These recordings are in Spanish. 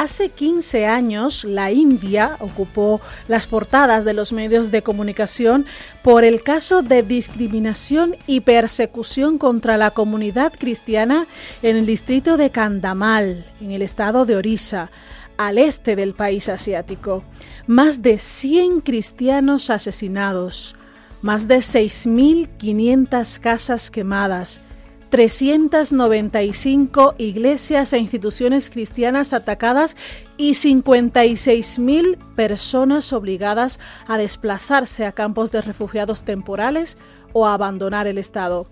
Hace 15 años la India ocupó las portadas de los medios de comunicación por el caso de discriminación y persecución contra la comunidad cristiana en el distrito de Kandamal, en el estado de Orissa, al este del país asiático. Más de 100 cristianos asesinados, más de 6.500 casas quemadas, 395 iglesias e instituciones cristianas atacadas y 56.000 personas obligadas a desplazarse a campos de refugiados temporales o a abandonar el Estado.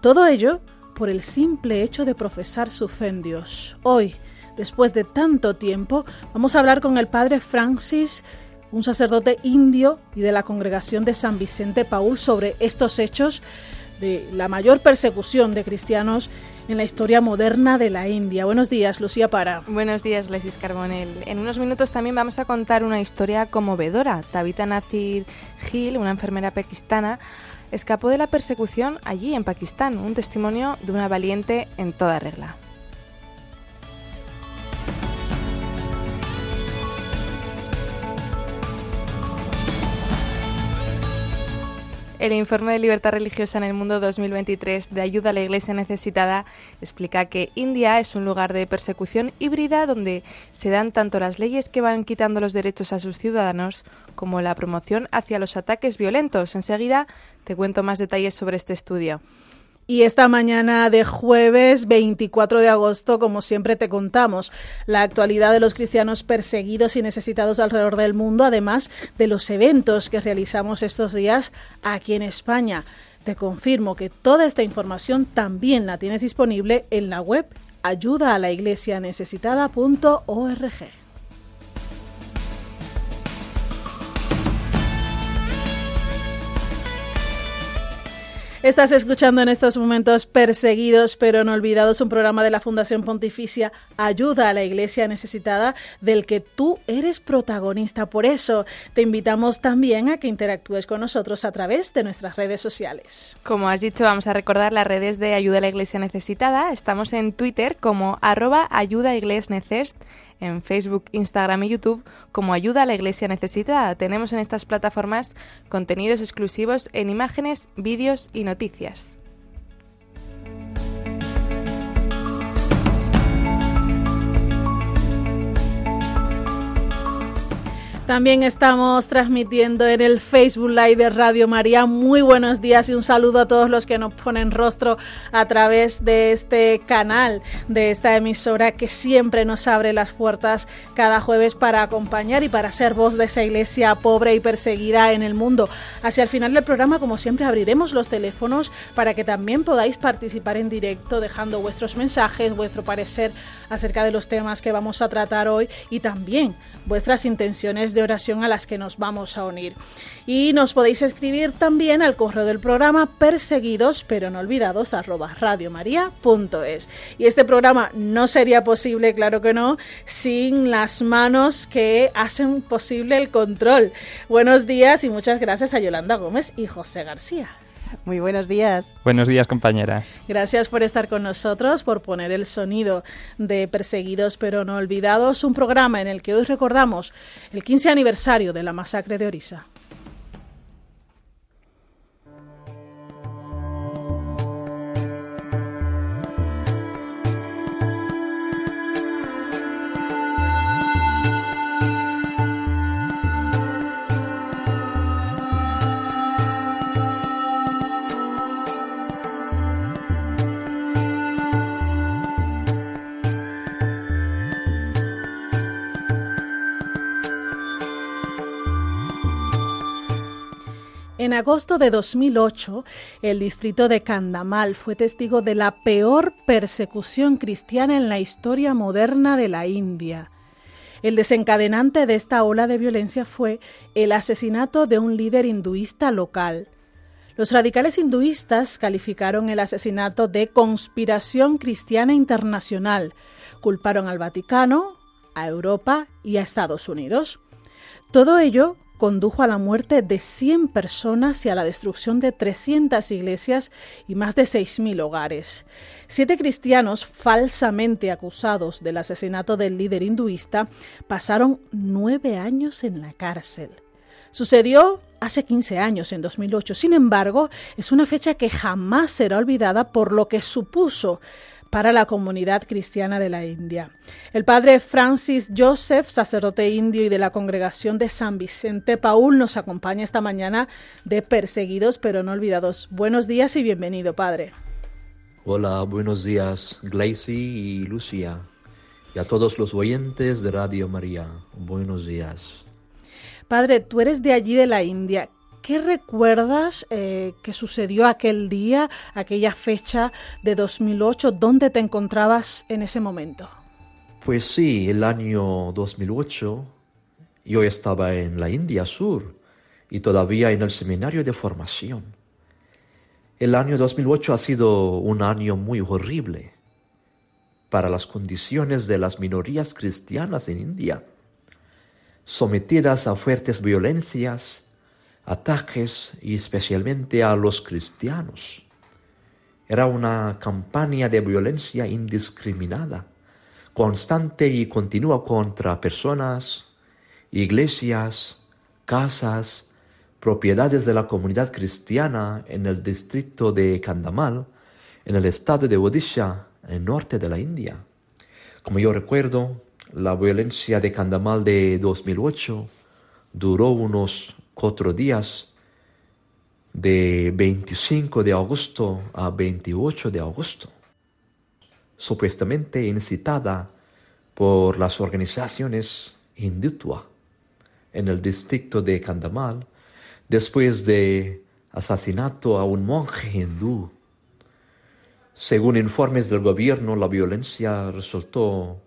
Todo ello por el simple hecho de profesar su fe en Dios. Hoy, después de tanto tiempo, vamos a hablar con el padre Francis un sacerdote indio y de la congregación de San Vicente Paul sobre estos hechos de la mayor persecución de cristianos en la historia moderna de la India. Buenos días, Lucía Para. Buenos días, Lesis Carbonell. En unos minutos también vamos a contar una historia conmovedora. Tabitha Nazir Gil, una enfermera pakistana, escapó de la persecución allí en Pakistán, un testimonio de una valiente en toda regla. El informe de libertad religiosa en el mundo 2023 de ayuda a la Iglesia necesitada explica que India es un lugar de persecución híbrida donde se dan tanto las leyes que van quitando los derechos a sus ciudadanos como la promoción hacia los ataques violentos. Enseguida te cuento más detalles sobre este estudio. Y esta mañana de jueves 24 de agosto, como siempre te contamos, la actualidad de los cristianos perseguidos y necesitados alrededor del mundo, además de los eventos que realizamos estos días aquí en España. Te confirmo que toda esta información también la tienes disponible en la web ayuda a la iglesia Estás escuchando en estos momentos Perseguidos pero no olvidados, un programa de la Fundación Pontificia Ayuda a la Iglesia Necesitada, del que tú eres protagonista. Por eso te invitamos también a que interactúes con nosotros a través de nuestras redes sociales. Como has dicho, vamos a recordar las redes de Ayuda a la Iglesia Necesitada. Estamos en Twitter como arroba ayuda en Facebook, Instagram y YouTube como Ayuda a la Iglesia Necesitada. Tenemos en estas plataformas contenidos exclusivos en imágenes, vídeos y noticias. También estamos transmitiendo en el Facebook Live de Radio María. Muy buenos días y un saludo a todos los que nos ponen rostro a través de este canal, de esta emisora que siempre nos abre las puertas cada jueves para acompañar y para ser voz de esa iglesia pobre y perseguida en el mundo. Hacia el final del programa, como siempre, abriremos los teléfonos para que también podáis participar en directo dejando vuestros mensajes, vuestro parecer acerca de los temas que vamos a tratar hoy y también vuestras intenciones de oración a las que nos vamos a unir. Y nos podéis escribir también al correo del programa perseguidos pero no olvidados arroba radiomaria.es. Y este programa no sería posible, claro que no, sin las manos que hacen posible el control. Buenos días y muchas gracias a Yolanda Gómez y José García. Muy buenos días. Buenos días, compañeras. Gracias por estar con nosotros, por poner el sonido de Perseguidos pero no olvidados, un programa en el que hoy recordamos el 15 aniversario de la masacre de Orisa. En agosto de 2008, el distrito de Kandamal fue testigo de la peor persecución cristiana en la historia moderna de la India. El desencadenante de esta ola de violencia fue el asesinato de un líder hinduista local. Los radicales hinduistas calificaron el asesinato de conspiración cristiana internacional, culparon al Vaticano, a Europa y a Estados Unidos. Todo ello condujo a la muerte de 100 personas y a la destrucción de 300 iglesias y más de 6.000 hogares. Siete cristianos falsamente acusados del asesinato del líder hinduista pasaron nueve años en la cárcel. Sucedió hace 15 años, en 2008. Sin embargo, es una fecha que jamás será olvidada por lo que supuso para la comunidad cristiana de la India. El padre Francis Joseph, sacerdote indio y de la congregación de San Vicente Paul, nos acompaña esta mañana de Perseguidos pero no olvidados. Buenos días y bienvenido, padre. Hola, buenos días, Glacy y Lucia, y a todos los oyentes de Radio María. Buenos días. Padre, tú eres de allí de la India. ¿Qué recuerdas eh, que sucedió aquel día, aquella fecha de 2008? ¿Dónde te encontrabas en ese momento? Pues sí, el año 2008 yo estaba en la India Sur y todavía en el seminario de formación. El año 2008 ha sido un año muy horrible para las condiciones de las minorías cristianas en India, sometidas a fuertes violencias ataques y especialmente a los cristianos. Era una campaña de violencia indiscriminada, constante y continua contra personas, iglesias, casas, propiedades de la comunidad cristiana en el distrito de Kandamal, en el estado de Odisha, en el norte de la India. Como yo recuerdo, la violencia de Kandamal de 2008 duró unos cuatro días de 25 de agosto a 28 de agosto, supuestamente incitada por las organizaciones hindutva en el distrito de Kandamal después de asesinato a un monje hindú. Según informes del gobierno, la violencia resultó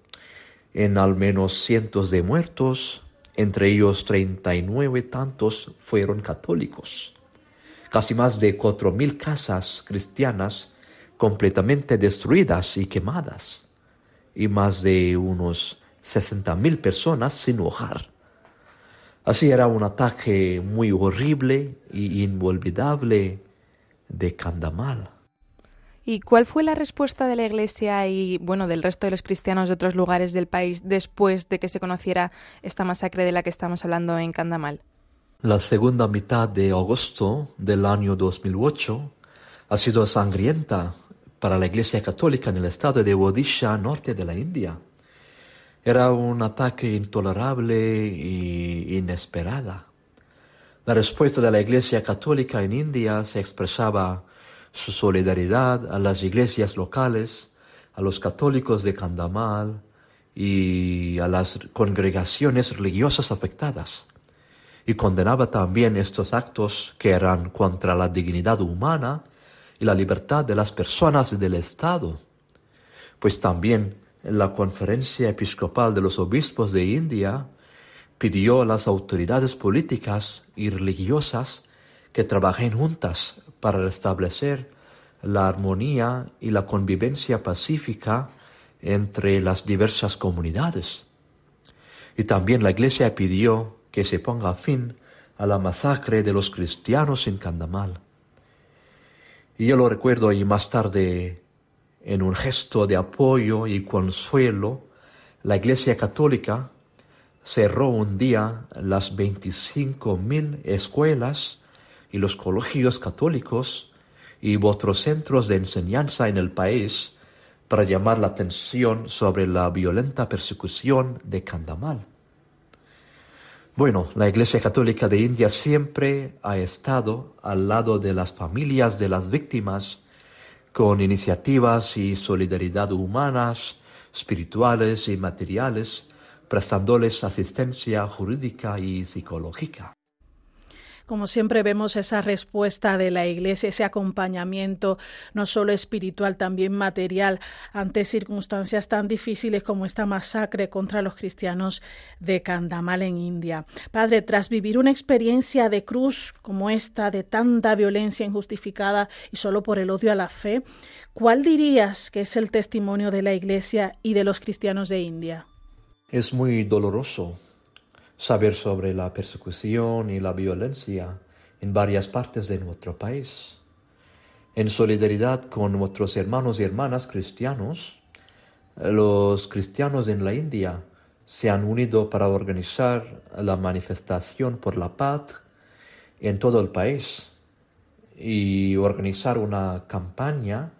en al menos cientos de muertos entre ellos 39 tantos fueron católicos. Casi más de cuatro mil casas cristianas completamente destruidas y quemadas. Y más de unos sesenta mil personas sin hogar. Así era un ataque muy horrible y inolvidable de Candamal. ¿Y cuál fue la respuesta de la Iglesia y bueno del resto de los cristianos de otros lugares del país después de que se conociera esta masacre de la que estamos hablando en Candamal? La segunda mitad de agosto del año 2008 ha sido sangrienta para la Iglesia Católica en el estado de Odisha, norte de la India. Era un ataque intolerable e inesperada. La respuesta de la Iglesia Católica en India se expresaba su solidaridad a las iglesias locales, a los católicos de Candamal y a las congregaciones religiosas afectadas. Y condenaba también estos actos que eran contra la dignidad humana y la libertad de las personas y del Estado. Pues también la Conferencia Episcopal de los Obispos de India pidió a las autoridades políticas y religiosas que trabajen juntas para restablecer la armonía y la convivencia pacífica entre las diversas comunidades. Y también la Iglesia pidió que se ponga fin a la masacre de los cristianos en Candamal. Y yo lo recuerdo y más tarde, en un gesto de apoyo y consuelo, la Iglesia Católica cerró un día las mil escuelas y los colegios católicos y otros centros de enseñanza en el país para llamar la atención sobre la violenta persecución de Kandamal. Bueno, la Iglesia Católica de India siempre ha estado al lado de las familias de las víctimas con iniciativas y solidaridad humanas, espirituales y materiales, prestándoles asistencia jurídica y psicológica. Como siempre vemos esa respuesta de la Iglesia, ese acompañamiento no solo espiritual, también material ante circunstancias tan difíciles como esta masacre contra los cristianos de Kandamal en India. Padre, tras vivir una experiencia de cruz como esta, de tanta violencia injustificada y solo por el odio a la fe, ¿cuál dirías que es el testimonio de la Iglesia y de los cristianos de India? Es muy doloroso saber sobre la persecución y la violencia en varias partes de nuestro país. En solidaridad con nuestros hermanos y hermanas cristianos, los cristianos en la India se han unido para organizar la manifestación por la paz en todo el país y organizar una campaña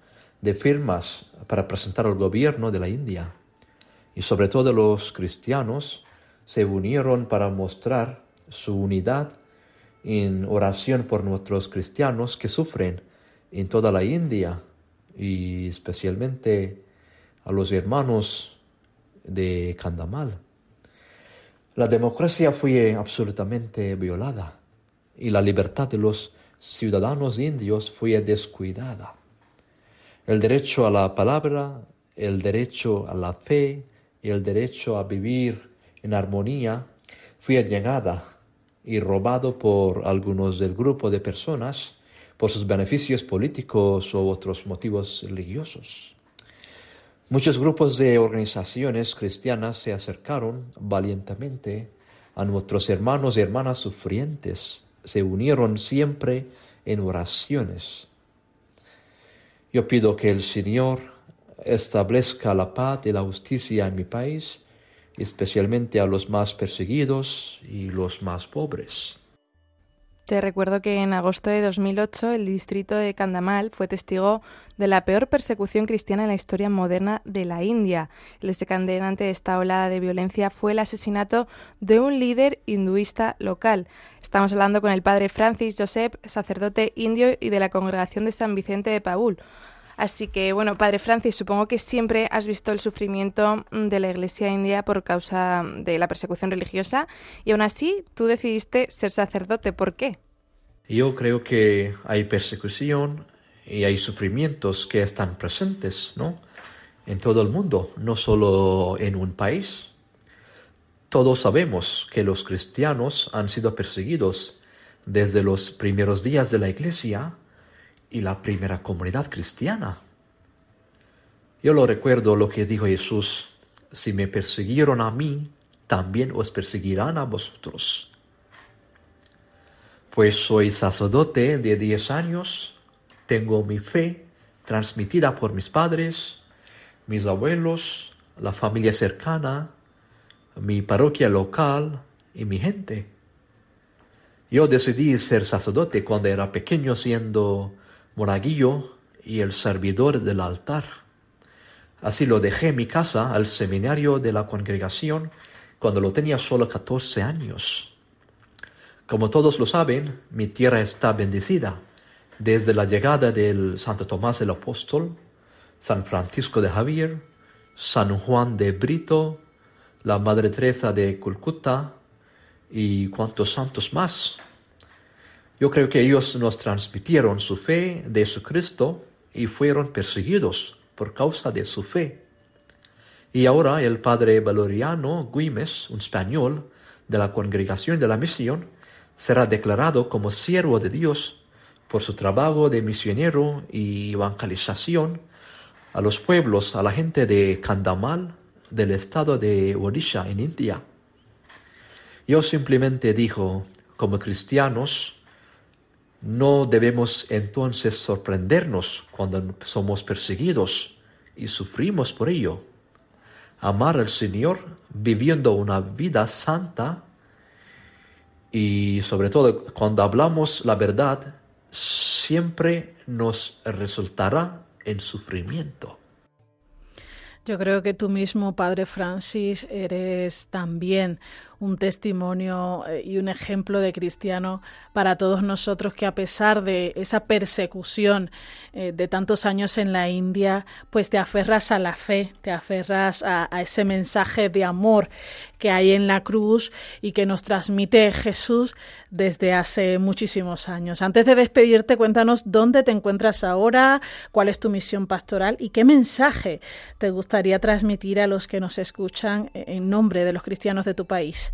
de firmas para presentar al gobierno de la India. Y sobre todo los cristianos se unieron para mostrar su unidad en oración por nuestros cristianos que sufren en toda la India y especialmente a los hermanos de Kandamal. La democracia fue absolutamente violada y la libertad de los ciudadanos indios fue descuidada. El derecho a la palabra, el derecho a la fe y el derecho a vivir en armonía fue llegada y robado por algunos del grupo de personas por sus beneficios políticos o otros motivos religiosos. Muchos grupos de organizaciones cristianas se acercaron valientemente a nuestros hermanos y hermanas sufrientes, se unieron siempre en oraciones. Yo pido que el Señor establezca la paz y la justicia en mi país especialmente a los más perseguidos y los más pobres. Te recuerdo que en agosto de 2008 el distrito de Kandamal fue testigo de la peor persecución cristiana en la historia moderna de la India. El desencadenante de esta ola de violencia fue el asesinato de un líder hinduista local. Estamos hablando con el padre Francis Joseph, sacerdote indio y de la congregación de San Vicente de Paul. Así que, bueno, Padre Francis, supongo que siempre has visto el sufrimiento mm, de la Iglesia india por causa de la persecución religiosa y aún así tú decidiste ser sacerdote. ¿Por qué? Yo creo que hay persecución y hay sufrimientos que están presentes, ¿no? En todo el mundo, no solo en un país. Todos sabemos que los cristianos han sido perseguidos desde los primeros días de la Iglesia y la primera comunidad cristiana. Yo lo recuerdo lo que dijo Jesús, si me persiguieron a mí, también os perseguirán a vosotros. Pues soy sacerdote de diez años, tengo mi fe transmitida por mis padres, mis abuelos, la familia cercana, mi parroquia local y mi gente. Yo decidí ser sacerdote cuando era pequeño siendo monaguillo y el servidor del altar. Así lo dejé en mi casa al seminario de la congregación cuando lo tenía solo 14 años. Como todos lo saben, mi tierra está bendecida desde la llegada del Santo Tomás el Apóstol, San Francisco de Javier, San Juan de Brito, la Madre Teresa de Calcuta y cuantos santos más. Yo creo que ellos nos transmitieron su fe de Jesucristo y fueron perseguidos por causa de su fe. Y ahora el padre Valeriano Guimes, un español de la congregación de la misión, será declarado como siervo de Dios por su trabajo de misionero y evangelización a los pueblos, a la gente de Kandamal, del estado de Odisha en India. Yo simplemente dijo, como cristianos, no debemos entonces sorprendernos cuando somos perseguidos y sufrimos por ello. Amar al Señor viviendo una vida santa y sobre todo cuando hablamos la verdad, siempre nos resultará en sufrimiento. Yo creo que tú mismo, Padre Francis, eres también un testimonio eh, y un ejemplo de cristiano para todos nosotros que a pesar de esa persecución eh, de tantos años en la India, pues te aferras a la fe, te aferras a, a ese mensaje de amor que hay en la cruz y que nos transmite Jesús desde hace muchísimos años. Antes de despedirte, cuéntanos dónde te encuentras ahora, cuál es tu misión pastoral y qué mensaje te gustaría transmitir a los que nos escuchan en nombre de los cristianos de tu país.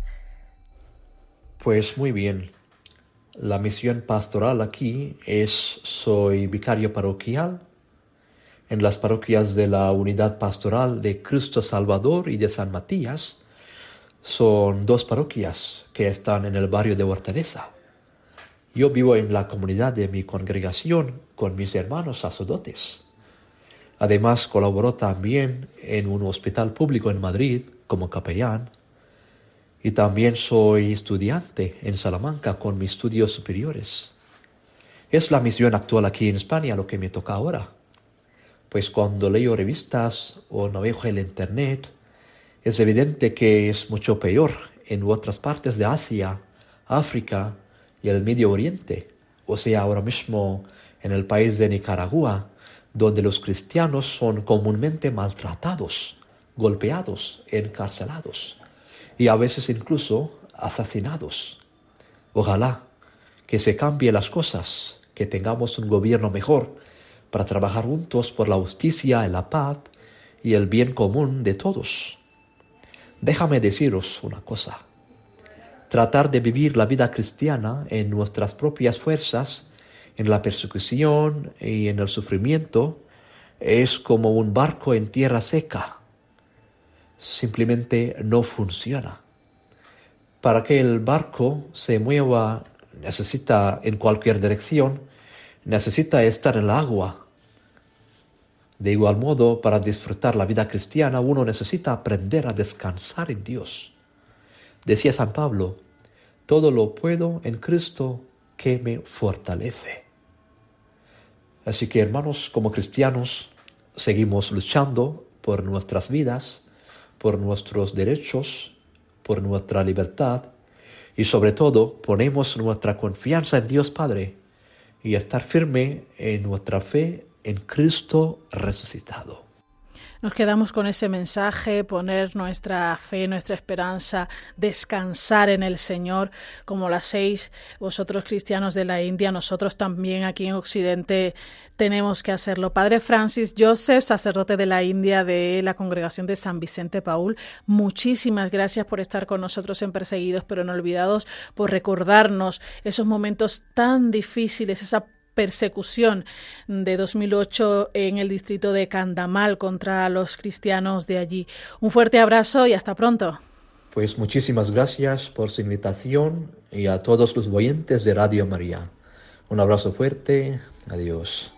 Pues muy bien. La misión pastoral aquí es soy vicario parroquial en las parroquias de la Unidad Pastoral de Cristo Salvador y de San Matías son dos parroquias que están en el barrio de Hortaleza. Yo vivo en la comunidad de mi congregación con mis hermanos sacerdotes. Además, colaboró también en un hospital público en Madrid como capellán. Y también soy estudiante en Salamanca con mis estudios superiores. Es la misión actual aquí en España lo que me toca ahora. Pues cuando leo revistas o navego el Internet, es evidente que es mucho peor en otras partes de Asia, África y el Medio Oriente, o sea, ahora mismo en el país de Nicaragua, donde los cristianos son comúnmente maltratados, golpeados, encarcelados y a veces incluso asesinados. Ojalá que se cambien las cosas, que tengamos un gobierno mejor para trabajar juntos por la justicia, la paz y el bien común de todos. Déjame deciros una cosa. Tratar de vivir la vida cristiana en nuestras propias fuerzas, en la persecución y en el sufrimiento, es como un barco en tierra seca. Simplemente no funciona. Para que el barco se mueva necesita en cualquier dirección, necesita estar en el agua de igual modo, para disfrutar la vida cristiana uno necesita aprender a descansar en Dios. Decía San Pablo, todo lo puedo en Cristo que me fortalece. Así que hermanos, como cristianos, seguimos luchando por nuestras vidas, por nuestros derechos, por nuestra libertad y sobre todo ponemos nuestra confianza en Dios Padre y estar firme en nuestra fe en Cristo resucitado. Nos quedamos con ese mensaje, poner nuestra fe, nuestra esperanza, descansar en el Señor, como las seis vosotros cristianos de la India, nosotros también aquí en Occidente tenemos que hacerlo. Padre Francis Joseph, sacerdote de la India de la congregación de San Vicente Paul, muchísimas gracias por estar con nosotros en Perseguidos pero no olvidados, por recordarnos esos momentos tan difíciles, esa persecución de 2008 en el distrito de Candamal contra los cristianos de allí. Un fuerte abrazo y hasta pronto. Pues muchísimas gracias por su invitación y a todos los oyentes de Radio María. Un abrazo fuerte. Adiós.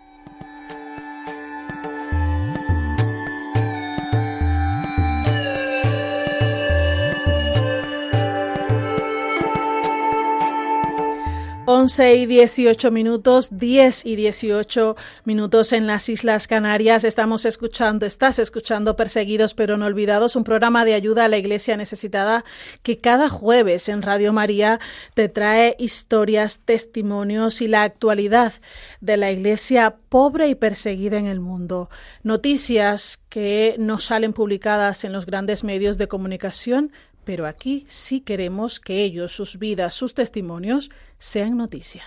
11 y 18 minutos, 10 y 18 minutos en las Islas Canarias. Estamos escuchando, estás escuchando Perseguidos pero no olvidados, un programa de ayuda a la Iglesia necesitada que cada jueves en Radio María te trae historias, testimonios y la actualidad de la Iglesia pobre y perseguida en el mundo. Noticias que no salen publicadas en los grandes medios de comunicación, pero aquí sí queremos que ellos, sus vidas, sus testimonios sean noticia.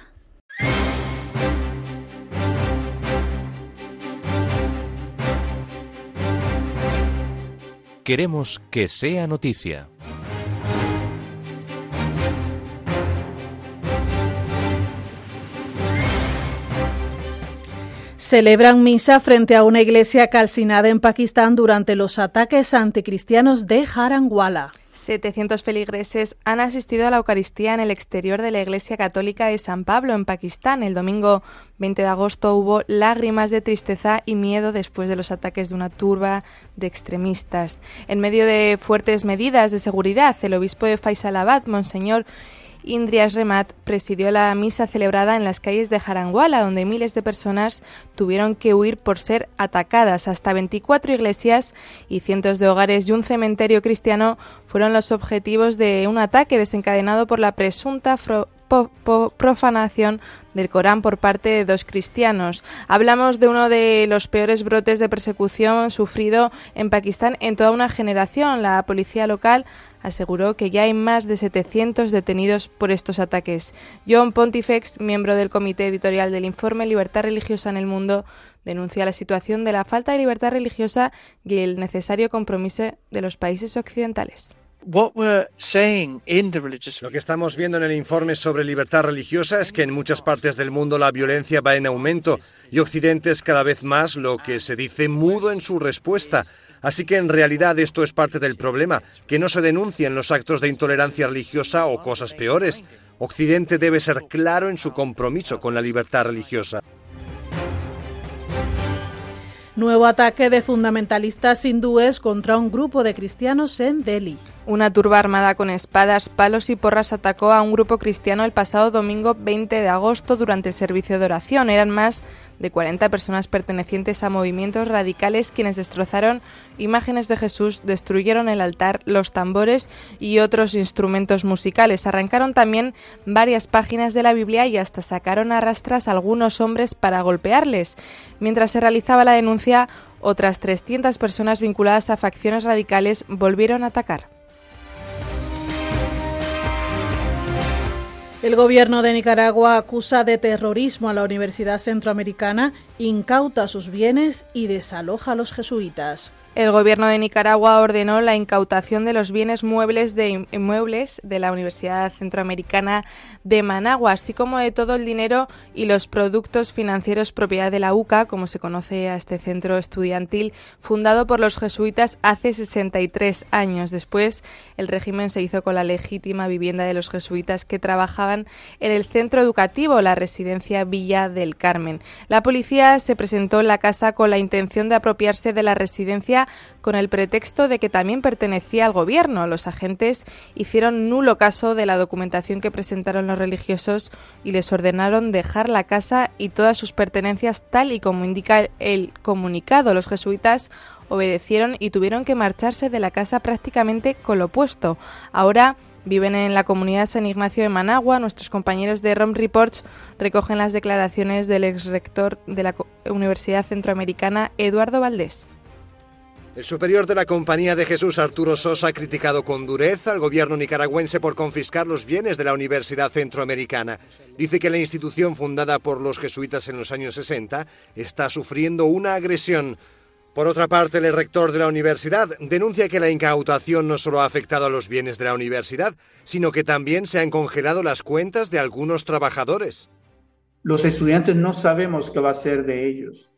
Queremos que sea noticia. Celebran misa frente a una iglesia calcinada en Pakistán durante los ataques anticristianos de Harangwala. 700 feligreses han asistido a la Eucaristía en el exterior de la Iglesia Católica de San Pablo, en Pakistán. El domingo 20 de agosto hubo lágrimas de tristeza y miedo después de los ataques de una turba de extremistas. En medio de fuertes medidas de seguridad, el obispo de Faisalabad, Monseñor Indrias Remat presidió la misa celebrada en las calles de Jaranguala, donde miles de personas tuvieron que huir por ser atacadas. Hasta 24 iglesias y cientos de hogares y un cementerio cristiano fueron los objetivos de un ataque desencadenado por la presunta profanación del Corán por parte de dos cristianos. Hablamos de uno de los peores brotes de persecución sufrido en Pakistán en toda una generación. La policía local aseguró que ya hay más de 700 detenidos por estos ataques. John Pontifex, miembro del comité editorial del informe Libertad Religiosa en el Mundo, denuncia la situación de la falta de libertad religiosa y el necesario compromiso de los países occidentales. Lo que estamos viendo en el informe sobre libertad religiosa es que en muchas partes del mundo la violencia va en aumento y Occidente es cada vez más lo que se dice mudo en su respuesta. Así que en realidad esto es parte del problema, que no se denuncien los actos de intolerancia religiosa o cosas peores. Occidente debe ser claro en su compromiso con la libertad religiosa. Nuevo ataque de fundamentalistas hindúes contra un grupo de cristianos en Delhi. Una turba armada con espadas, palos y porras atacó a un grupo cristiano el pasado domingo 20 de agosto durante el servicio de oración. Eran más de 40 personas pertenecientes a movimientos radicales quienes destrozaron imágenes de Jesús, destruyeron el altar, los tambores y otros instrumentos musicales. Arrancaron también varias páginas de la Biblia y hasta sacaron a rastras a algunos hombres para golpearles. Mientras se realizaba la denuncia, otras 300 personas vinculadas a facciones radicales volvieron a atacar. El gobierno de Nicaragua acusa de terrorismo a la Universidad Centroamericana, incauta sus bienes y desaloja a los jesuitas. El gobierno de Nicaragua ordenó la incautación de los bienes muebles de inmuebles de la Universidad Centroamericana de Managua, así como de todo el dinero y los productos financieros propiedad de la UCA, como se conoce a este centro estudiantil, fundado por los jesuitas hace 63 años. Después, el régimen se hizo con la legítima vivienda de los jesuitas que trabajaban en el centro educativo, la residencia Villa del Carmen. La policía se presentó en la casa con la intención de apropiarse de la residencia con el pretexto de que también pertenecía al gobierno. Los agentes hicieron nulo caso de la documentación que presentaron los religiosos y les ordenaron dejar la casa y todas sus pertenencias tal y como indica el comunicado. Los jesuitas obedecieron y tuvieron que marcharse de la casa prácticamente con lo opuesto. Ahora viven en la comunidad San Ignacio de Managua. Nuestros compañeros de ROM Reports recogen las declaraciones del ex rector de la Universidad Centroamericana, Eduardo Valdés. El superior de la Compañía de Jesús, Arturo Sosa, ha criticado con dureza al gobierno nicaragüense por confiscar los bienes de la Universidad Centroamericana. Dice que la institución fundada por los jesuitas en los años 60 está sufriendo una agresión. Por otra parte, el rector de la universidad denuncia que la incautación no solo ha afectado a los bienes de la universidad, sino que también se han congelado las cuentas de algunos trabajadores. Los estudiantes no sabemos qué va a ser de ellos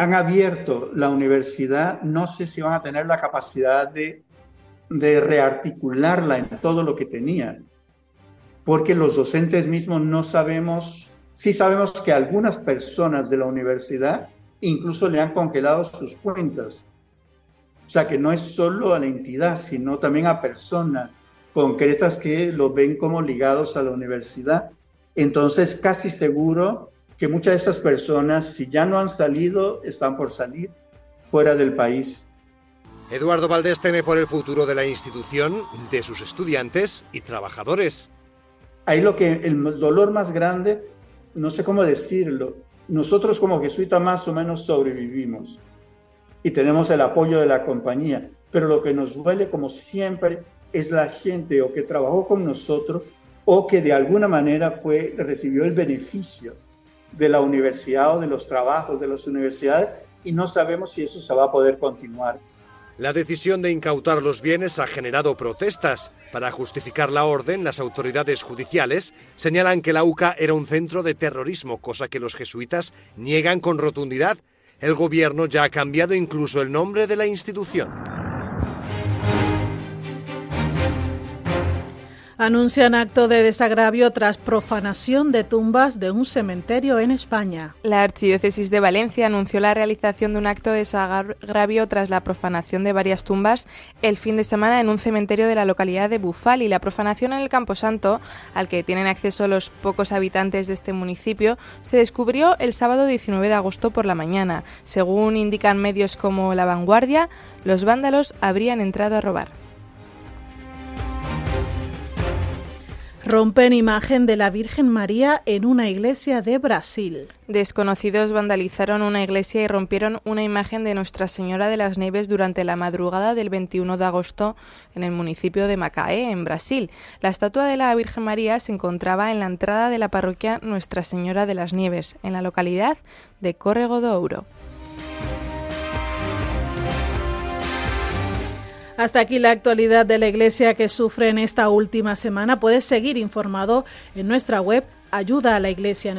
han abierto la universidad, no sé si van a tener la capacidad de, de rearticularla en todo lo que tenían, porque los docentes mismos no sabemos, sí sabemos que algunas personas de la universidad incluso le han congelado sus cuentas. O sea que no es solo a la entidad, sino también a personas concretas que lo ven como ligados a la universidad. Entonces, casi seguro que muchas de esas personas, si ya no han salido, están por salir fuera del país. Eduardo Valdés teme por el futuro de la institución, de sus estudiantes y trabajadores. Ahí lo que el dolor más grande, no sé cómo decirlo, nosotros como jesuitas más o menos sobrevivimos y tenemos el apoyo de la compañía, pero lo que nos duele como siempre es la gente o que trabajó con nosotros o que de alguna manera fue recibió el beneficio de la universidad o de los trabajos de las universidades y no sabemos si eso se va a poder continuar. La decisión de incautar los bienes ha generado protestas. Para justificar la orden, las autoridades judiciales señalan que la UCA era un centro de terrorismo, cosa que los jesuitas niegan con rotundidad. El gobierno ya ha cambiado incluso el nombre de la institución. Anuncian acto de desagravio tras profanación de tumbas de un cementerio en España. La Archidiócesis de Valencia anunció la realización de un acto de desagravio tras la profanación de varias tumbas el fin de semana en un cementerio de la localidad de Bufal y la profanación en el Camposanto, al que tienen acceso los pocos habitantes de este municipio, se descubrió el sábado 19 de agosto por la mañana. Según indican medios como La Vanguardia, los vándalos habrían entrado a robar. Rompen imagen de la Virgen María en una iglesia de Brasil. Desconocidos vandalizaron una iglesia y rompieron una imagen de Nuestra Señora de las Nieves durante la madrugada del 21 de agosto en el municipio de Macaé, en Brasil. La estatua de la Virgen María se encontraba en la entrada de la parroquia Nuestra Señora de las Nieves, en la localidad de Córrego do Ouro. Hasta aquí la actualidad de la Iglesia que sufre en esta última semana. Puedes seguir informado en nuestra web ayuda a la iglesia.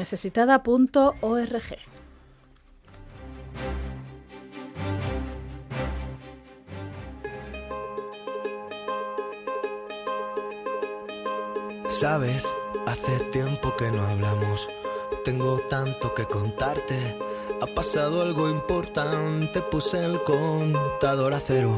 Sabes, hace tiempo que no hablamos. Tengo tanto que contarte. Ha pasado algo importante, puse el contador a cero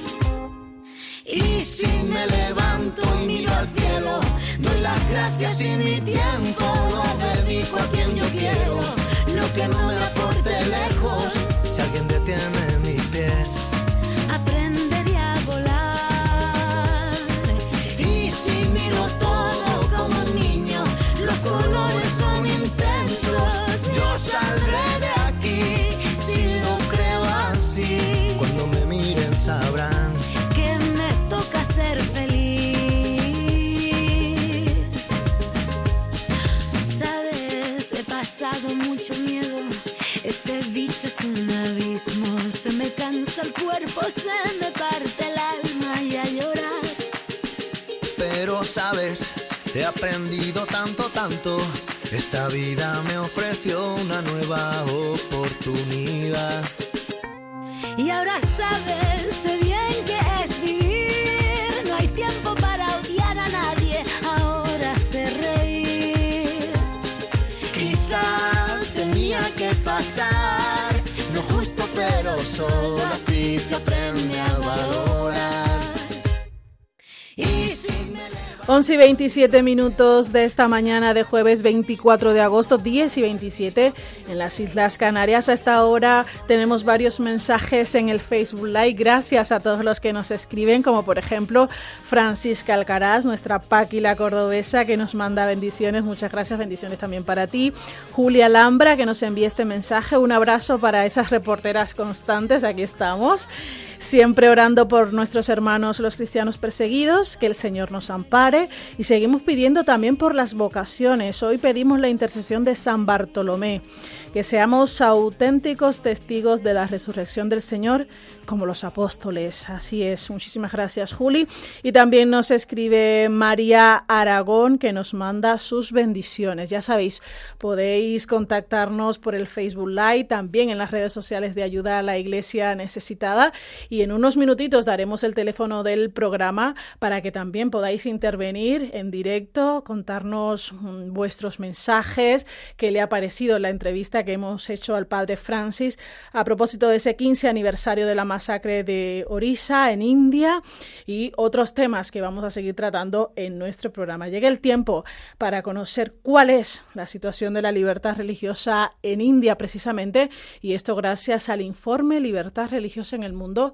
Y si me levanto y miro al cielo, doy las gracias y mi tiempo lo dedico a quien yo quiero. Lo que no me es un abismo. Se me cansa el cuerpo, se me parte el alma y a llorar. Pero sabes, he aprendido tanto, tanto. Esta vida me ofreció una nueva oportunidad. Y ahora sabes, sé bien que es vivir. No hay tiempo para odiar a nadie. Ahora sé reír. Quizá tenía que pasar. Solo así se aprende a valorar. 11 y 27 minutos de esta mañana de jueves 24 de agosto, 10 y 27 en las Islas Canarias. A esta hora tenemos varios mensajes en el Facebook Live. Gracias a todos los que nos escriben, como por ejemplo Francisca Alcaraz, nuestra Páquila cordobesa, que nos manda bendiciones. Muchas gracias, bendiciones también para ti. Julia Lambra, que nos envía este mensaje. Un abrazo para esas reporteras constantes. Aquí estamos siempre orando por nuestros hermanos los cristianos perseguidos, que el Señor nos ampare y seguimos pidiendo también por las vocaciones. Hoy pedimos la intercesión de San Bartolomé, que seamos auténticos testigos de la resurrección del Señor como los apóstoles. Así es. Muchísimas gracias, Juli. Y también nos escribe María Aragón, que nos manda sus bendiciones. Ya sabéis, podéis contactarnos por el Facebook Live, también en las redes sociales de ayuda a la iglesia necesitada. Y en unos minutitos daremos el teléfono del programa para que también podáis intervenir en directo, contarnos mm, vuestros mensajes, qué le ha parecido la entrevista que hemos hecho al padre Francis a propósito de ese 15 aniversario de la masacre de Orissa en India y otros temas que vamos a seguir tratando en nuestro programa. Llega el tiempo para conocer cuál es la situación de la libertad religiosa en India precisamente y esto gracias al informe Libertad Religiosa en el Mundo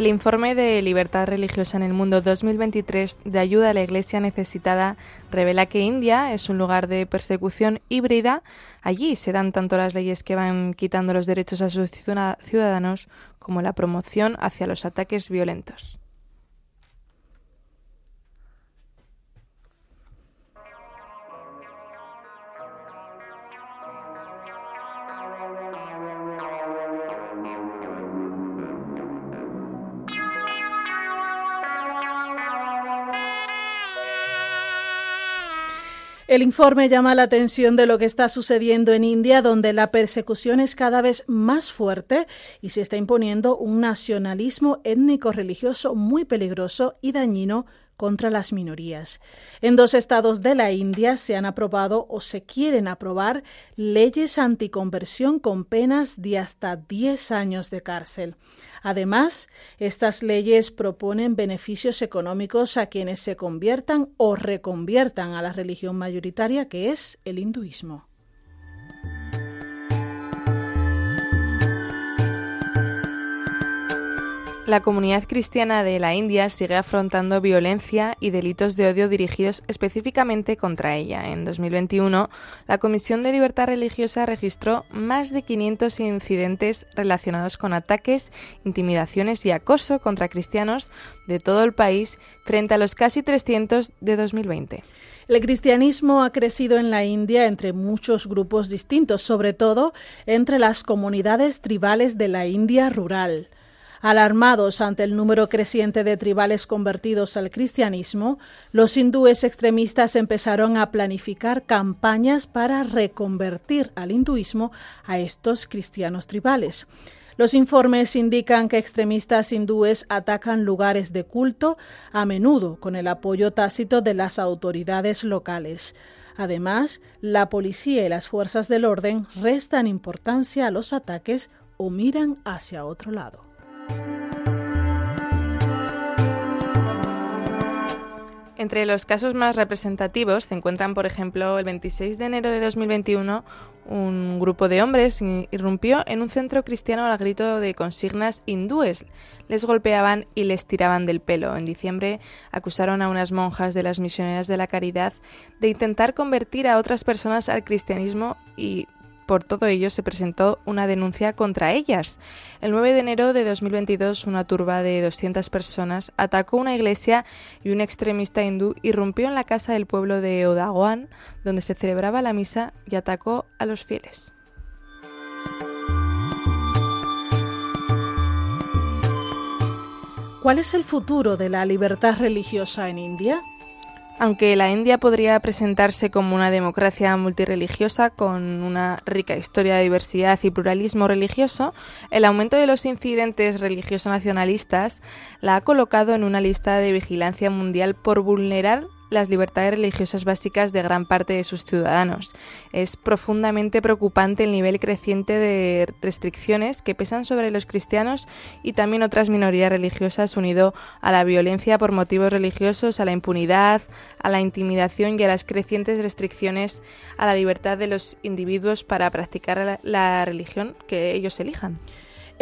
El informe de Libertad Religiosa en el Mundo 2023 de ayuda a la Iglesia necesitada revela que India es un lugar de persecución híbrida. Allí se dan tanto las leyes que van quitando los derechos a sus ciudadanos como la promoción hacia los ataques violentos. El informe llama la atención de lo que está sucediendo en India, donde la persecución es cada vez más fuerte y se está imponiendo un nacionalismo étnico-religioso muy peligroso y dañino contra las minorías. En dos estados de la India se han aprobado o se quieren aprobar leyes anticonversión con penas de hasta 10 años de cárcel. Además, estas leyes proponen beneficios económicos a quienes se conviertan o reconviertan a la religión mayoritaria que es el hinduismo. La comunidad cristiana de la India sigue afrontando violencia y delitos de odio dirigidos específicamente contra ella. En 2021, la Comisión de Libertad Religiosa registró más de 500 incidentes relacionados con ataques, intimidaciones y acoso contra cristianos de todo el país frente a los casi 300 de 2020. El cristianismo ha crecido en la India entre muchos grupos distintos, sobre todo entre las comunidades tribales de la India rural. Alarmados ante el número creciente de tribales convertidos al cristianismo, los hindúes extremistas empezaron a planificar campañas para reconvertir al hinduismo a estos cristianos tribales. Los informes indican que extremistas hindúes atacan lugares de culto, a menudo con el apoyo tácito de las autoridades locales. Además, la policía y las fuerzas del orden restan importancia a los ataques o miran hacia otro lado. Entre los casos más representativos se encuentran, por ejemplo, el 26 de enero de 2021, un grupo de hombres irrumpió en un centro cristiano al grito de consignas hindúes. Les golpeaban y les tiraban del pelo. En diciembre acusaron a unas monjas de las misioneras de la caridad de intentar convertir a otras personas al cristianismo y por todo ello se presentó una denuncia contra ellas. El 9 de enero de 2022, una turba de 200 personas atacó una iglesia y un extremista hindú irrumpió en la casa del pueblo de Odaguan, donde se celebraba la misa, y atacó a los fieles. ¿Cuál es el futuro de la libertad religiosa en India? Aunque la India podría presentarse como una democracia multireligiosa con una rica historia de diversidad y pluralismo religioso, el aumento de los incidentes religiosos nacionalistas la ha colocado en una lista de vigilancia mundial por vulnerar las libertades religiosas básicas de gran parte de sus ciudadanos. Es profundamente preocupante el nivel creciente de restricciones que pesan sobre los cristianos y también otras minorías religiosas unido a la violencia por motivos religiosos, a la impunidad, a la intimidación y a las crecientes restricciones a la libertad de los individuos para practicar la religión que ellos elijan.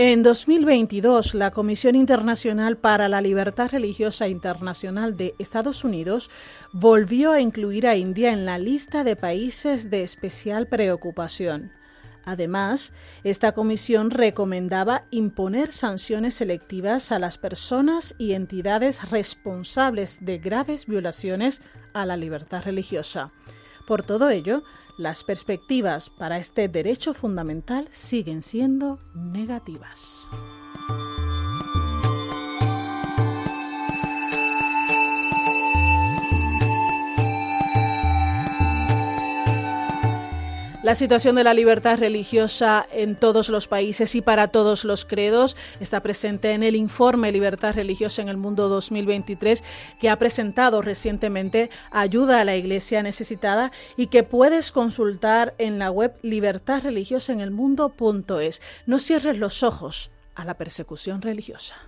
En 2022, la Comisión Internacional para la Libertad Religiosa Internacional de Estados Unidos volvió a incluir a India en la lista de países de especial preocupación. Además, esta comisión recomendaba imponer sanciones selectivas a las personas y entidades responsables de graves violaciones a la libertad religiosa. Por todo ello, las perspectivas para este derecho fundamental siguen siendo negativas. La situación de la libertad religiosa en todos los países y para todos los credos está presente en el informe Libertad Religiosa en el Mundo 2023 que ha presentado recientemente Ayuda a la Iglesia Necesitada y que puedes consultar en la web libertadreligiosaenelmundo.es. No cierres los ojos a la persecución religiosa.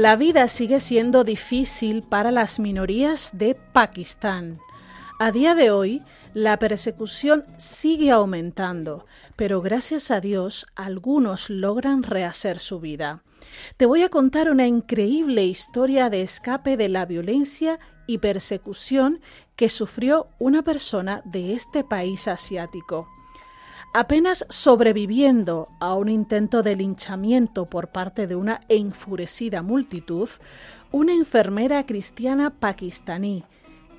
La vida sigue siendo difícil para las minorías de Pakistán. A día de hoy, la persecución sigue aumentando, pero gracias a Dios algunos logran rehacer su vida. Te voy a contar una increíble historia de escape de la violencia y persecución que sufrió una persona de este país asiático. Apenas sobreviviendo a un intento de linchamiento por parte de una enfurecida multitud, una enfermera cristiana pakistaní,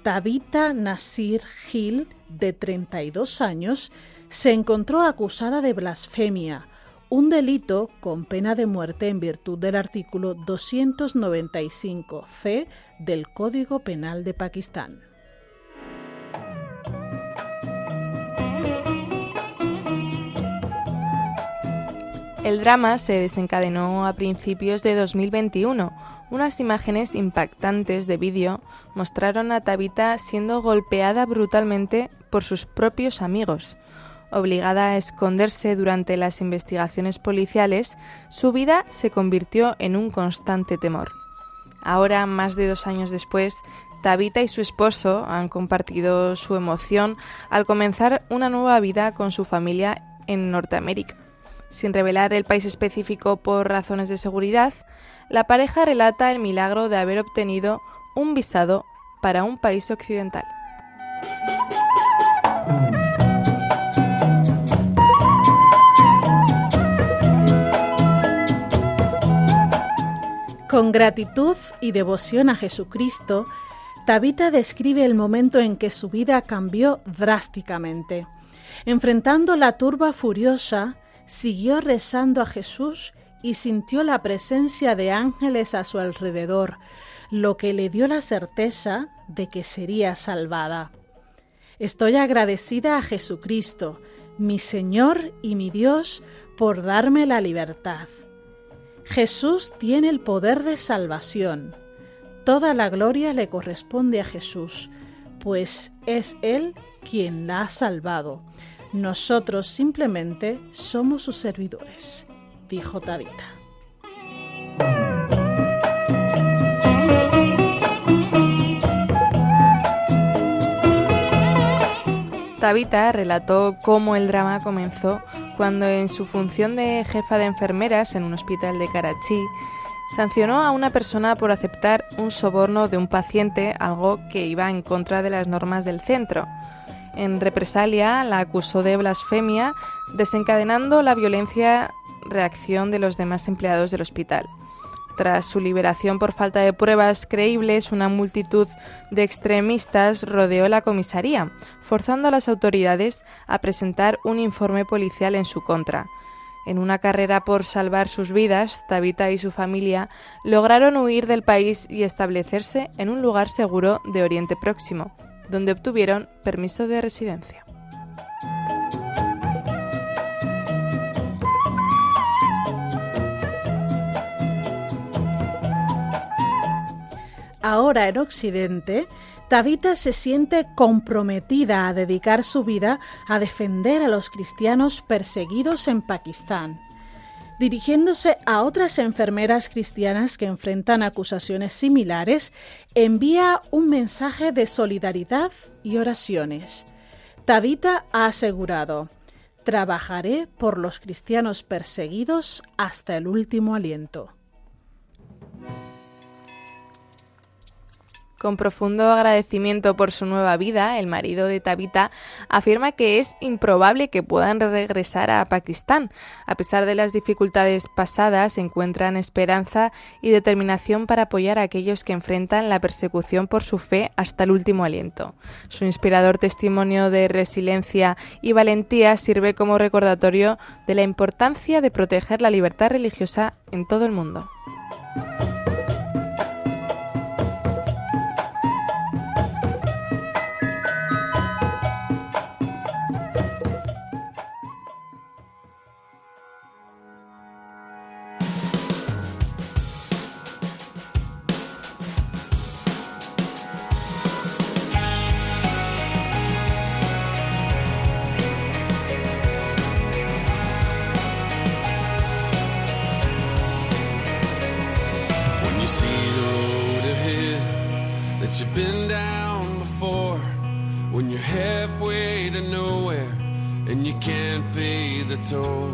Tabita Nasir Gil, de 32 años, se encontró acusada de blasfemia, un delito con pena de muerte en virtud del artículo 295c del Código Penal de Pakistán. El drama se desencadenó a principios de 2021. Unas imágenes impactantes de vídeo mostraron a Tabita siendo golpeada brutalmente por sus propios amigos. Obligada a esconderse durante las investigaciones policiales, su vida se convirtió en un constante temor. Ahora, más de dos años después, Tabita y su esposo han compartido su emoción al comenzar una nueva vida con su familia en Norteamérica. Sin revelar el país específico por razones de seguridad, la pareja relata el milagro de haber obtenido un visado para un país occidental. Con gratitud y devoción a Jesucristo, Tabita describe el momento en que su vida cambió drásticamente. Enfrentando la turba furiosa, siguió rezando a Jesús y sintió la presencia de ángeles a su alrededor, lo que le dio la certeza de que sería salvada. Estoy agradecida a Jesucristo, mi Señor y mi Dios, por darme la libertad. Jesús tiene el poder de salvación. Toda la gloria le corresponde a Jesús, pues es Él quien la ha salvado. Nosotros simplemente somos sus servidores, dijo Tabita. Tabita relató cómo el drama comenzó cuando en su función de jefa de enfermeras en un hospital de Karachi sancionó a una persona por aceptar un soborno de un paciente, algo que iba en contra de las normas del centro. En represalia, la acusó de blasfemia, desencadenando la violencia reacción de los demás empleados del hospital. Tras su liberación por falta de pruebas creíbles, una multitud de extremistas rodeó la comisaría, forzando a las autoridades a presentar un informe policial en su contra. En una carrera por salvar sus vidas, Tabita y su familia lograron huir del país y establecerse en un lugar seguro de Oriente Próximo donde obtuvieron permiso de residencia. Ahora en Occidente, Tabita se siente comprometida a dedicar su vida a defender a los cristianos perseguidos en Pakistán. Dirigiéndose a otras enfermeras cristianas que enfrentan acusaciones similares, envía un mensaje de solidaridad y oraciones. Tabita ha asegurado, Trabajaré por los cristianos perseguidos hasta el último aliento. Con profundo agradecimiento por su nueva vida, el marido de Tabita afirma que es improbable que puedan regresar a Pakistán. A pesar de las dificultades pasadas, encuentran esperanza y determinación para apoyar a aquellos que enfrentan la persecución por su fe hasta el último aliento. Su inspirador testimonio de resiliencia y valentía sirve como recordatorio de la importancia de proteger la libertad religiosa en todo el mundo. see the road ahead that you've been down before when you're halfway to nowhere and you can't pay the toll.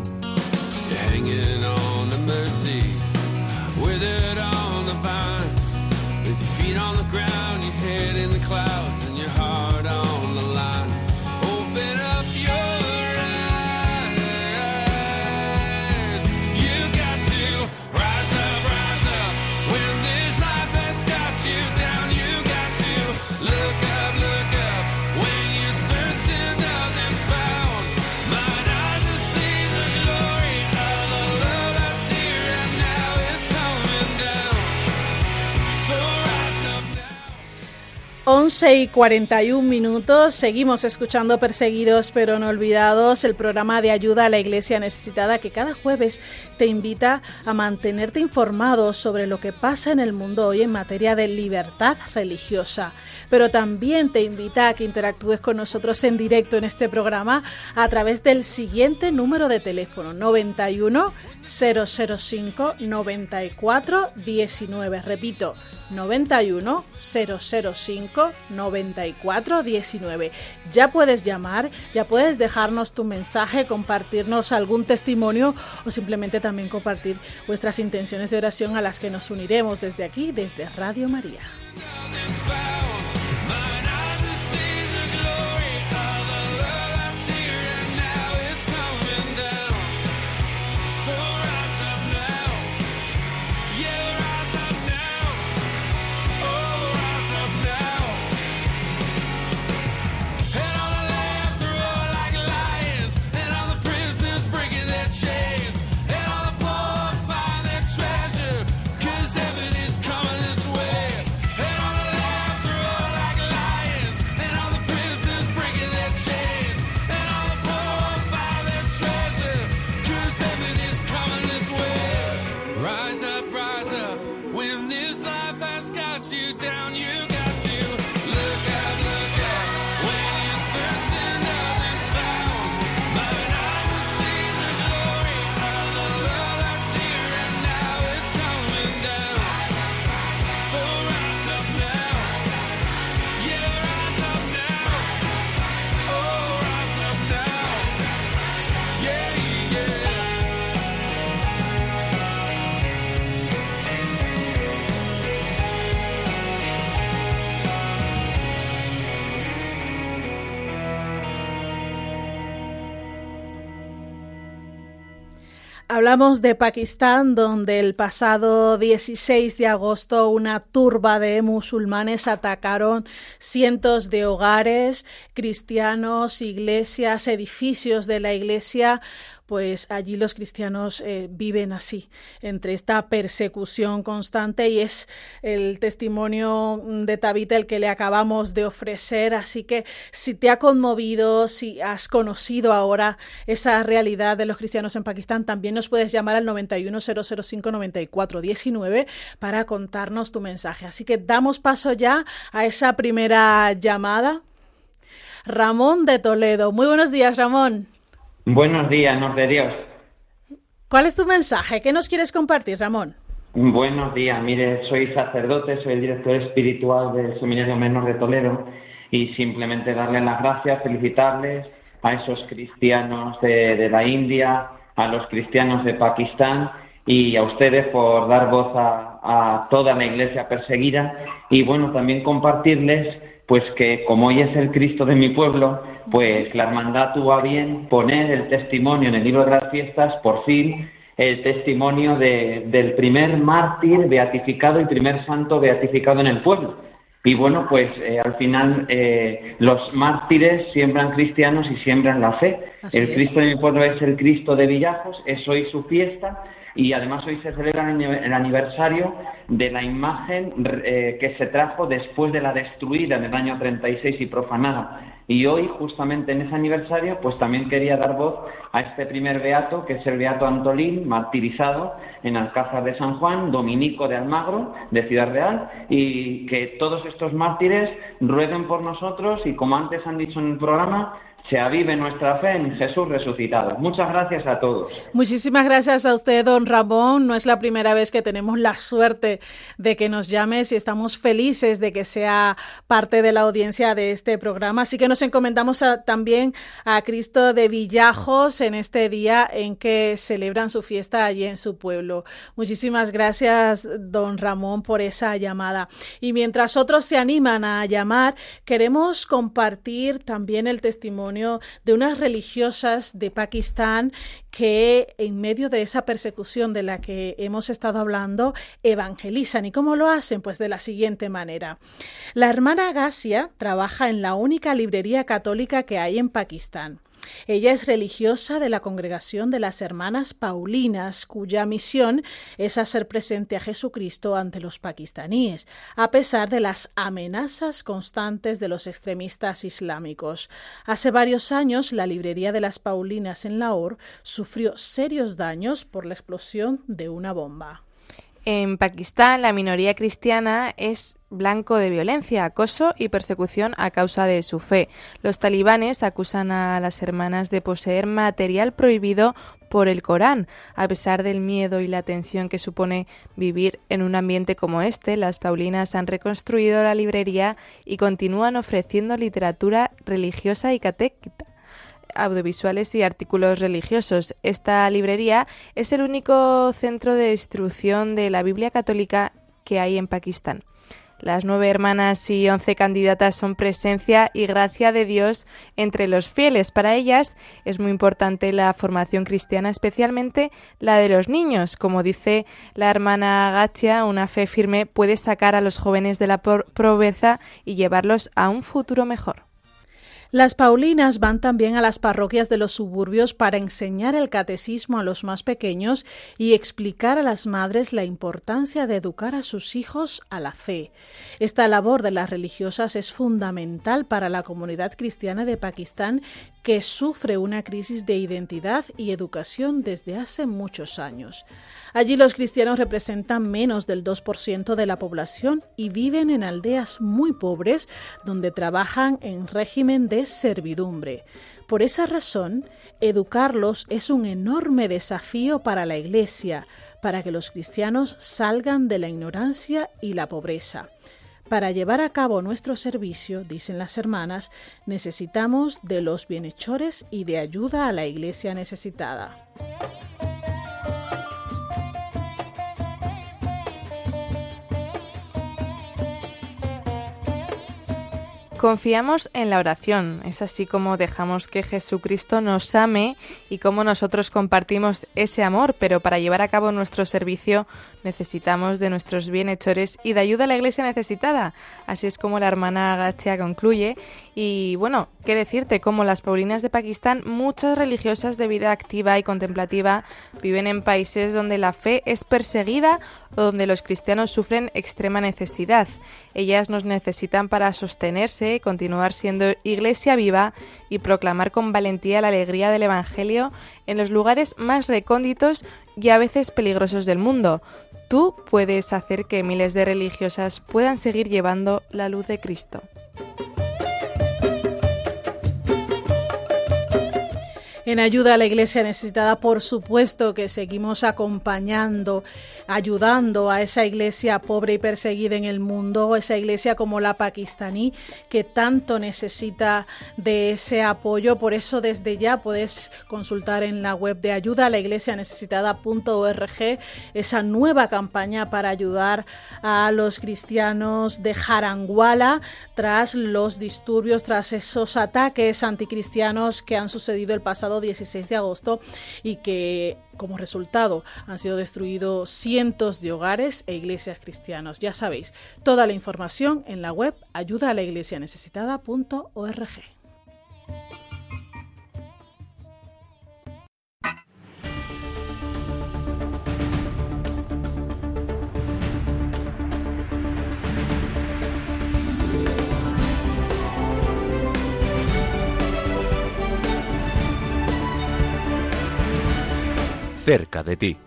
You're hanging on the mercy with it all. 11 y 41 minutos, seguimos escuchando Perseguidos pero no olvidados, el programa de ayuda a la iglesia necesitada que cada jueves te invita a mantenerte informado sobre lo que pasa en el mundo hoy en materia de libertad religiosa. Pero también te invita a que interactúes con nosotros en directo en este programa a través del siguiente número de teléfono 91 005 94 19. Repito, 91 005 94 19. Ya puedes llamar, ya puedes dejarnos tu mensaje, compartirnos algún testimonio o simplemente también compartir vuestras intenciones de oración a las que nos uniremos desde aquí, desde Radio María. Hablamos de Pakistán, donde el pasado 16 de agosto una turba de musulmanes atacaron cientos de hogares, cristianos, iglesias, edificios de la iglesia pues allí los cristianos eh, viven así, entre esta persecución constante y es el testimonio de Tabita el que le acabamos de ofrecer, así que si te ha conmovido, si has conocido ahora esa realidad de los cristianos en Pakistán, también nos puedes llamar al 910059419 para contarnos tu mensaje. Así que damos paso ya a esa primera llamada. Ramón de Toledo. Muy buenos días, Ramón. Buenos días, nos de Dios. ¿Cuál es tu mensaje? ¿Qué nos quieres compartir, Ramón? Buenos días, mire, soy sacerdote, soy el director espiritual del Seminario Menor de Toledo y simplemente darles las gracias, felicitarles a esos cristianos de, la India, a los cristianos de Pakistán y a ustedes por dar voz a, a toda la iglesia perseguida y bueno, también compartirles pues que como hoy es el Cristo de mi pueblo, pues la hermandad tuvo a bien poner el testimonio en el libro de las fiestas, por fin, el testimonio del primer mártir beatificado y primer santo beatificado en el pueblo. Y bueno, pues eh, al final eh, los mártires siembran cristianos y siembran la fe. el Cristo de mi pueblo es el Cristo de Villajos, es hoy su fiesta y además hoy se celebra el aniversario de la imagen eh, que se trajo después de la destruida en el año 36 y profanada. Y hoy, justamente en ese aniversario, pues también quería dar voz a este primer beato, que es el beato Antolín, martirizado en Alcázar de San Juan, dominico de Almagro, de Ciudad Real, y que todos estos mártires rueguen por nosotros y, como antes han dicho en el programa, se avive nuestra fe en Jesús resucitado. Muchas gracias a todos. Muchísimas gracias a usted, don Ramón. No es la primera vez que tenemos la suerte de que nos llames y estamos felices de que sea parte de la audiencia de este programa. Así que nos encomendamos también a Cristo de Villajos en este día en que celebran su fiesta allí en su pueblo. Muchísimas gracias, don Ramón, por esa llamada. Y mientras otros se animan a llamar, queremos compartir también el testimonio de unas religiosas de Pakistán que en medio de esa persecución de la que hemos estado hablando, evangelizan. ¿Y cómo lo hacen? Pues de la siguiente manera. La hermana Gasia trabaja en la única librería católica que hay en Pakistán. Ella es religiosa de la congregación de las Hermanas Paulinas, cuya misión es hacer presente a Jesucristo ante los pakistaníes, a pesar de las amenazas constantes de los extremistas islámicos. Hace varios años, la librería de las Paulinas en Lahore sufrió serios daños por la explosión de una bomba. En Pakistán, la minoría cristiana es blanco de violencia, acoso y persecución a causa de su fe. Los talibanes acusan a las hermanas de poseer material prohibido por el Corán. A pesar del miedo y la tensión que supone vivir en un ambiente como este, las Paulinas han reconstruido la librería y continúan ofreciendo literatura religiosa y catéquita audiovisuales y artículos religiosos. Esta librería es el único centro de distribución de la Biblia católica que hay en Pakistán. Las nueve hermanas y once candidatas son presencia y gracia de Dios entre los fieles. Para ellas es muy importante la formación cristiana, especialmente la de los niños. Como dice la hermana Gachia, una fe firme puede sacar a los jóvenes de la pobreza y llevarlos a un futuro mejor. Las Paulinas van también a las parroquias de los suburbios para enseñar el catecismo a los más pequeños y explicar a las madres la importancia de educar a sus hijos a la fe. Esta labor de las religiosas es fundamental para la comunidad cristiana de Pakistán que sufre una crisis de identidad y educación desde hace muchos años. Allí los cristianos representan menos del 2% de la población y viven en aldeas muy pobres donde trabajan en régimen de servidumbre. Por esa razón, educarlos es un enorme desafío para la Iglesia, para que los cristianos salgan de la ignorancia y la pobreza. Para llevar a cabo nuestro servicio, dicen las hermanas, necesitamos de los bienhechores y de ayuda a la iglesia necesitada. Confiamos en la oración, es así como dejamos que Jesucristo nos ame y cómo nosotros compartimos ese amor, pero para llevar a cabo nuestro servicio necesitamos de nuestros bienhechores y de ayuda a la iglesia necesitada. Así es como la hermana Gachia concluye. Y bueno, qué decirte, como las Paulinas de Pakistán, muchas religiosas de vida activa y contemplativa viven en países donde la fe es perseguida o donde los cristianos sufren extrema necesidad. Ellas nos necesitan para sostenerse, continuar siendo iglesia viva y proclamar con valentía la alegría del Evangelio en los lugares más recónditos y a veces peligrosos del mundo. Tú puedes hacer que miles de religiosas puedan seguir llevando la luz de Cristo. En ayuda a la iglesia necesitada, por supuesto que seguimos acompañando, ayudando a esa iglesia pobre y perseguida en el mundo, esa iglesia como la pakistaní que tanto necesita de ese apoyo. Por eso desde ya puedes consultar en la web de ayuda a la iglesia necesitada.org esa nueva campaña para ayudar a los cristianos de Jaranguala tras los disturbios, tras esos ataques anticristianos que han sucedido el pasado 16 de agosto y que como resultado han sido destruidos cientos de hogares e iglesias cristianos. Ya sabéis, toda la información en la web ayuda a la iglesia necesitada.org. cerca de ti.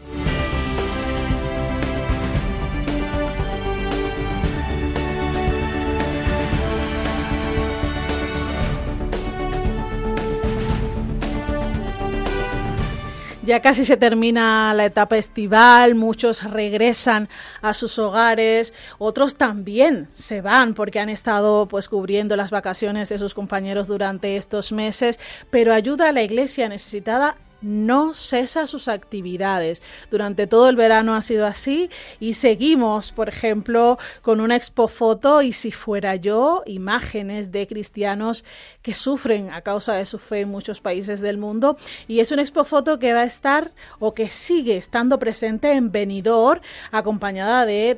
Ya casi se termina la etapa estival, muchos regresan a sus hogares, otros también se van porque han estado pues cubriendo las vacaciones de sus compañeros durante estos meses, pero ayuda a la iglesia necesitada no cesa sus actividades. Durante todo el verano ha sido así y seguimos, por ejemplo, con una expo foto y si fuera yo, imágenes de cristianos que sufren a causa de su fe en muchos países del mundo y es una expo foto que va a estar o que sigue estando presente en Benidorm acompañada de,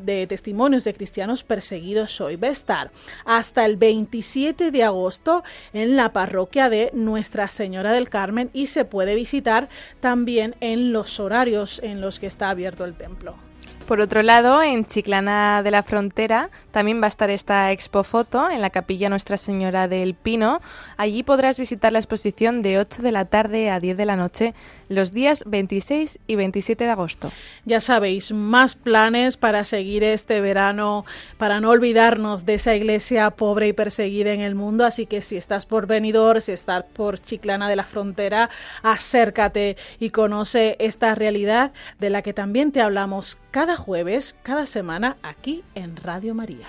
de testimonios de cristianos perseguidos hoy. Va a estar hasta el 27 de agosto en la parroquia de Nuestra Señora del Carmen y se visitar también en los horarios en los que está abierto el templo. Por otro lado, en Chiclana de la Frontera también va a estar esta expo foto en la capilla Nuestra Señora del Pino. Allí podrás visitar la exposición de 8 de la tarde a 10 de la noche los días 26 y 27 de agosto. Ya sabéis, más planes para seguir este verano, para no olvidarnos de esa iglesia pobre y perseguida en el mundo. Así que si estás por Benidorm, si estás por Chiclana de la Frontera, acércate y conoce esta realidad de la que también te hablamos cada jueves, cada semana, aquí en Radio María.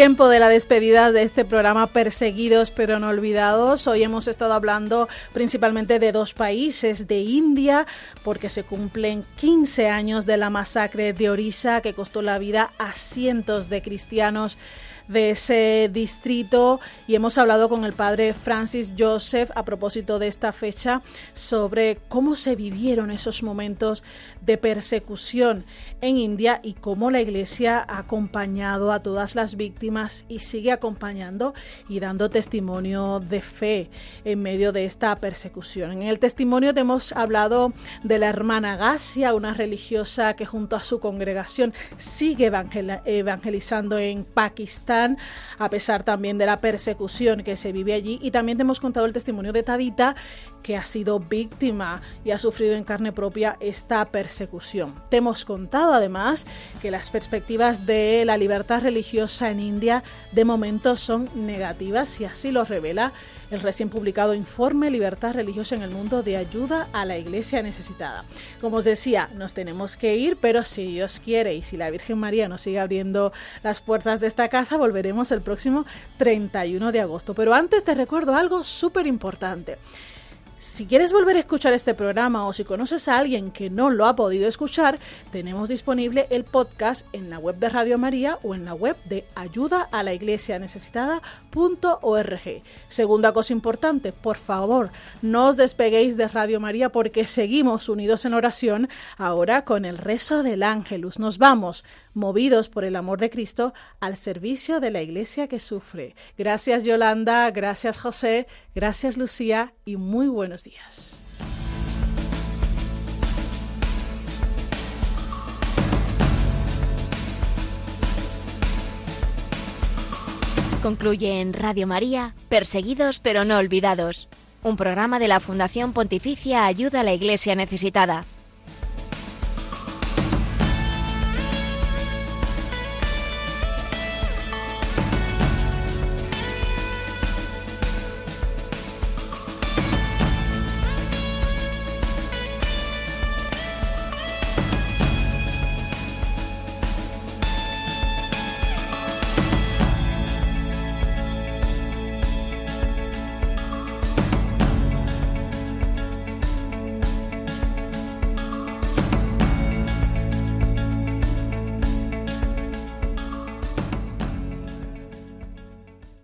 Tiempo de la despedida de este programa Perseguidos pero no olvidados. Hoy hemos estado hablando principalmente de dos países, de India, porque se cumplen 15 años de la masacre de Orissa que costó la vida a cientos de cristianos de ese distrito y hemos hablado con el padre Francis Joseph a propósito de esta fecha sobre cómo se vivieron esos momentos de persecución en India y cómo la Iglesia ha acompañado a todas las víctimas y sigue acompañando y dando testimonio de fe en medio de esta persecución. En el testimonio te hemos hablado de la hermana Gasia, una religiosa que junto a su congregación sigue evangelizando en Pakistán, a pesar también de la persecución que se vive allí. Y también te hemos contado el testimonio de Tabita, que ha sido víctima y ha sufrido en carne propia esta persecución. Te hemos contado además que las perspectivas de la libertad religiosa en India de momento son negativas y así lo revela el recién publicado informe Libertad religiosa en el mundo de ayuda a la iglesia necesitada. Como os decía, nos tenemos que ir, pero si Dios quiere y si la Virgen María nos sigue abriendo las puertas de esta casa, volveremos el próximo 31 de agosto. Pero antes te recuerdo algo súper importante. Si quieres volver a escuchar este programa o si conoces a alguien que no lo ha podido escuchar, tenemos disponible el podcast en la web de Radio María o en la web de ayuda a la iglesia necesitada.org. Segunda cosa importante, por favor, no os despeguéis de Radio María porque seguimos unidos en oración ahora con el rezo del ángelus. Nos vamos movidos por el amor de Cristo, al servicio de la iglesia que sufre. Gracias Yolanda, gracias José, gracias Lucía y muy buenos días. Concluye en Radio María, Perseguidos pero no olvidados, un programa de la Fundación Pontificia Ayuda a la Iglesia Necesitada